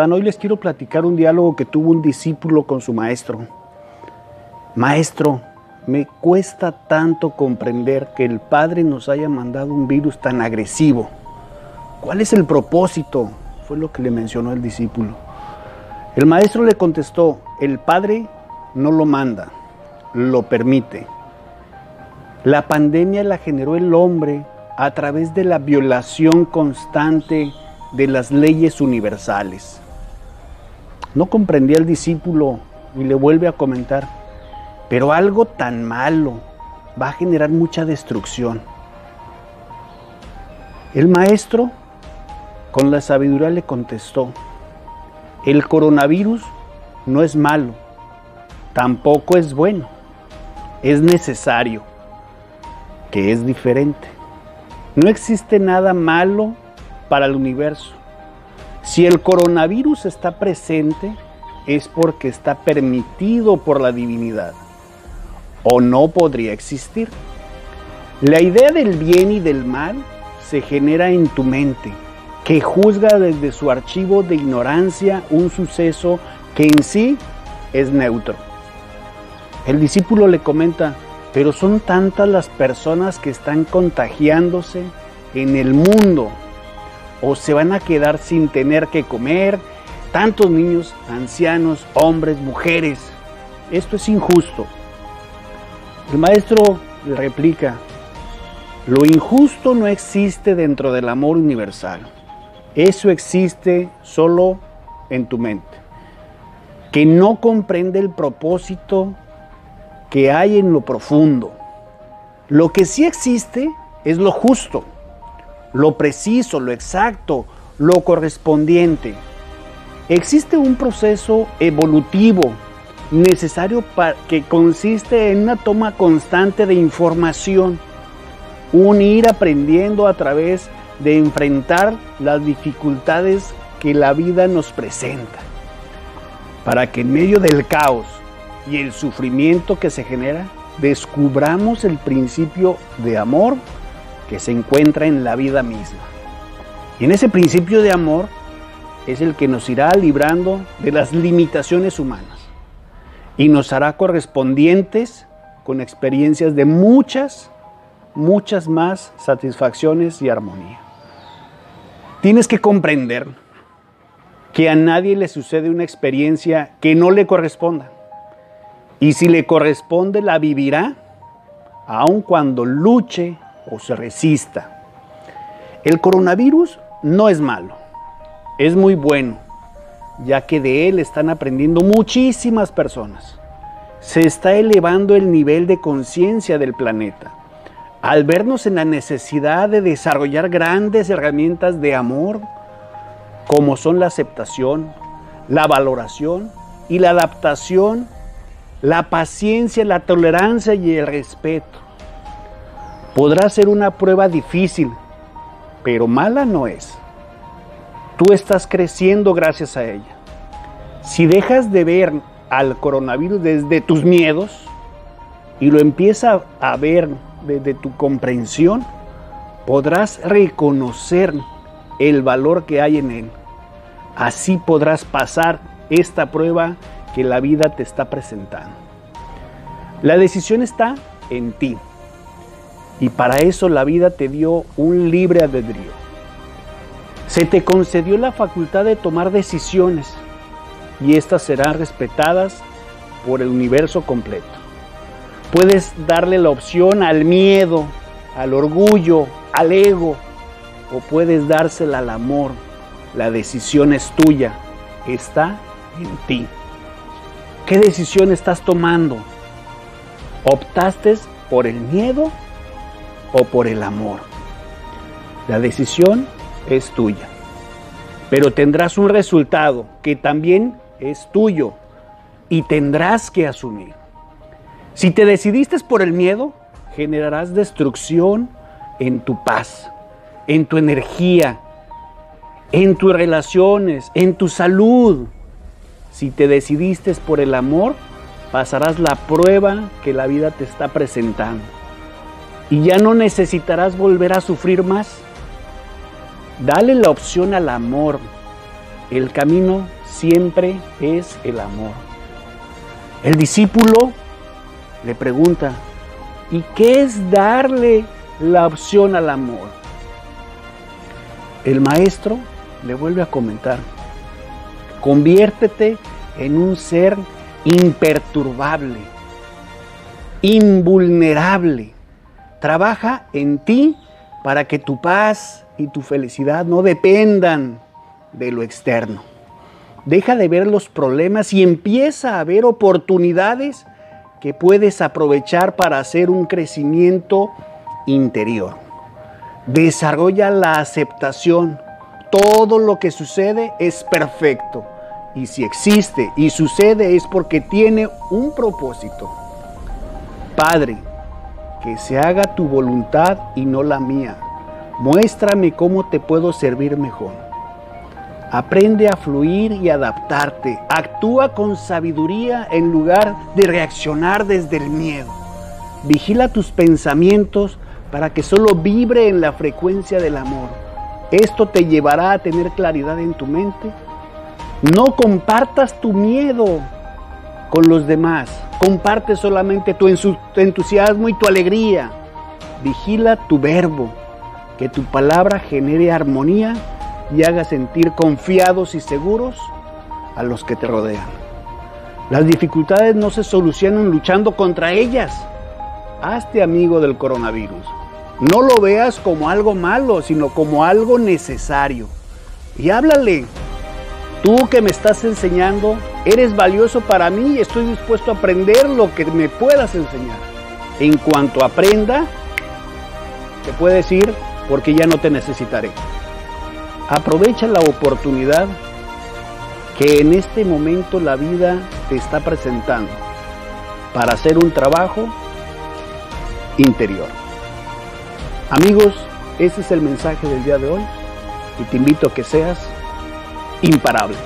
Hoy les quiero platicar un diálogo que tuvo un discípulo con su maestro. Maestro, me cuesta tanto comprender que el Padre nos haya mandado un virus tan agresivo. ¿Cuál es el propósito? Fue lo que le mencionó el discípulo. El maestro le contestó, el Padre no lo manda, lo permite. La pandemia la generó el hombre a través de la violación constante de las leyes universales. No comprendía el discípulo y le vuelve a comentar, pero algo tan malo va a generar mucha destrucción. El maestro con la sabiduría le contestó, el coronavirus no es malo, tampoco es bueno, es necesario, que es diferente. No existe nada malo para el universo. Si el coronavirus está presente, es porque está permitido por la divinidad o no podría existir. La idea del bien y del mal se genera en tu mente, que juzga desde su archivo de ignorancia un suceso que en sí es neutro. El discípulo le comenta, pero son tantas las personas que están contagiándose en el mundo o se van a quedar sin tener que comer, tantos niños, ancianos, hombres, mujeres. Esto es injusto. El maestro le replica, lo injusto no existe dentro del amor universal. Eso existe solo en tu mente, que no comprende el propósito que hay en lo profundo. Lo que sí existe es lo justo, lo preciso, lo exacto, lo correspondiente. Existe un proceso evolutivo necesario para, que consiste en una toma constante de información, un ir aprendiendo a través de enfrentar las dificultades que la vida nos presenta, para que en medio del caos y el sufrimiento que se genera, descubramos el principio de amor que se encuentra en la vida misma. Y en ese principio de amor es el que nos irá librando de las limitaciones humanas y nos hará correspondientes con experiencias de muchas, muchas más satisfacciones y armonía. Tienes que comprender que a nadie le sucede una experiencia que no le corresponda. Y si le corresponde, la vivirá, aun cuando luche o se resista. El coronavirus no es malo, es muy bueno, ya que de él están aprendiendo muchísimas personas. Se está elevando el nivel de conciencia del planeta. Al vernos en la necesidad de desarrollar grandes herramientas de amor, como son la aceptación, la valoración y la adaptación, la paciencia, la tolerancia y el respeto. Podrá ser una prueba difícil, pero mala no es. Tú estás creciendo gracias a ella. Si dejas de ver al coronavirus desde tus miedos y lo empiezas a ver desde tu comprensión, podrás reconocer el valor que hay en él. Así podrás pasar esta prueba que la vida te está presentando. La decisión está en ti. Y para eso la vida te dio un libre albedrío. Se te concedió la facultad de tomar decisiones y éstas serán respetadas por el universo completo. Puedes darle la opción al miedo, al orgullo, al ego, o puedes dársela al amor. La decisión es tuya, está en ti. ¿Qué decisión estás tomando? ¿Optaste por el miedo o por el amor. La decisión es tuya, pero tendrás un resultado que también es tuyo y tendrás que asumir. Si te decidiste por el miedo, generarás destrucción en tu paz, en tu energía, en tus relaciones, en tu salud. Si te decidiste por el amor, pasarás la prueba que la vida te está presentando y ya no necesitarás volver a sufrir más. Dale la opción al amor, El camino siempre es el amor. El discípulo le pregunta, ¿y qué es darle la opción al amor? El maestro le vuelve a comentar, conviértete en un ser imperturbable, invulnerable. Trabaja en ti para que tu paz y tu felicidad no dependan de lo externo. Deja de ver los problemas y empieza a ver oportunidades que puedes aprovechar para hacer un crecimiento interior. Desarrolla la aceptación. Todo lo que sucede es perfecto. Y si existe y sucede es porque tiene un propósito. Padre, que se haga tu voluntad y no la mía. Muéstrame cómo te puedo servir mejor. Aprende a fluir y adaptarte. Actúa con sabiduría en lugar de reaccionar desde el miedo. Vigila tus pensamientos para que solo vibre en la frecuencia del amor. Esto te llevará a tener claridad en tu mente. No compartas tu miedo con los demás. Comparte solamente tu entusiasmo y tu alegría. Vigila tu verbo. Que tu palabra genere armonía y haga sentir confiados y seguros a los que te rodean. Las dificultades no se solucionan luchando contra ellas. Hazte amigo del coronavirus. No lo veas como algo malo, sino como algo necesario. Y háblale. Tú que me estás enseñando, eres valioso para mí y estoy dispuesto a aprender lo que me puedas enseñar. En cuanto aprenda, te puedes ir porque ya no te necesitaré. Aprovecha la oportunidad que en este momento la vida te está presentando para hacer un trabajo interior. Amigos, ese es el mensaje del día de hoy y te invito a que seas imparable.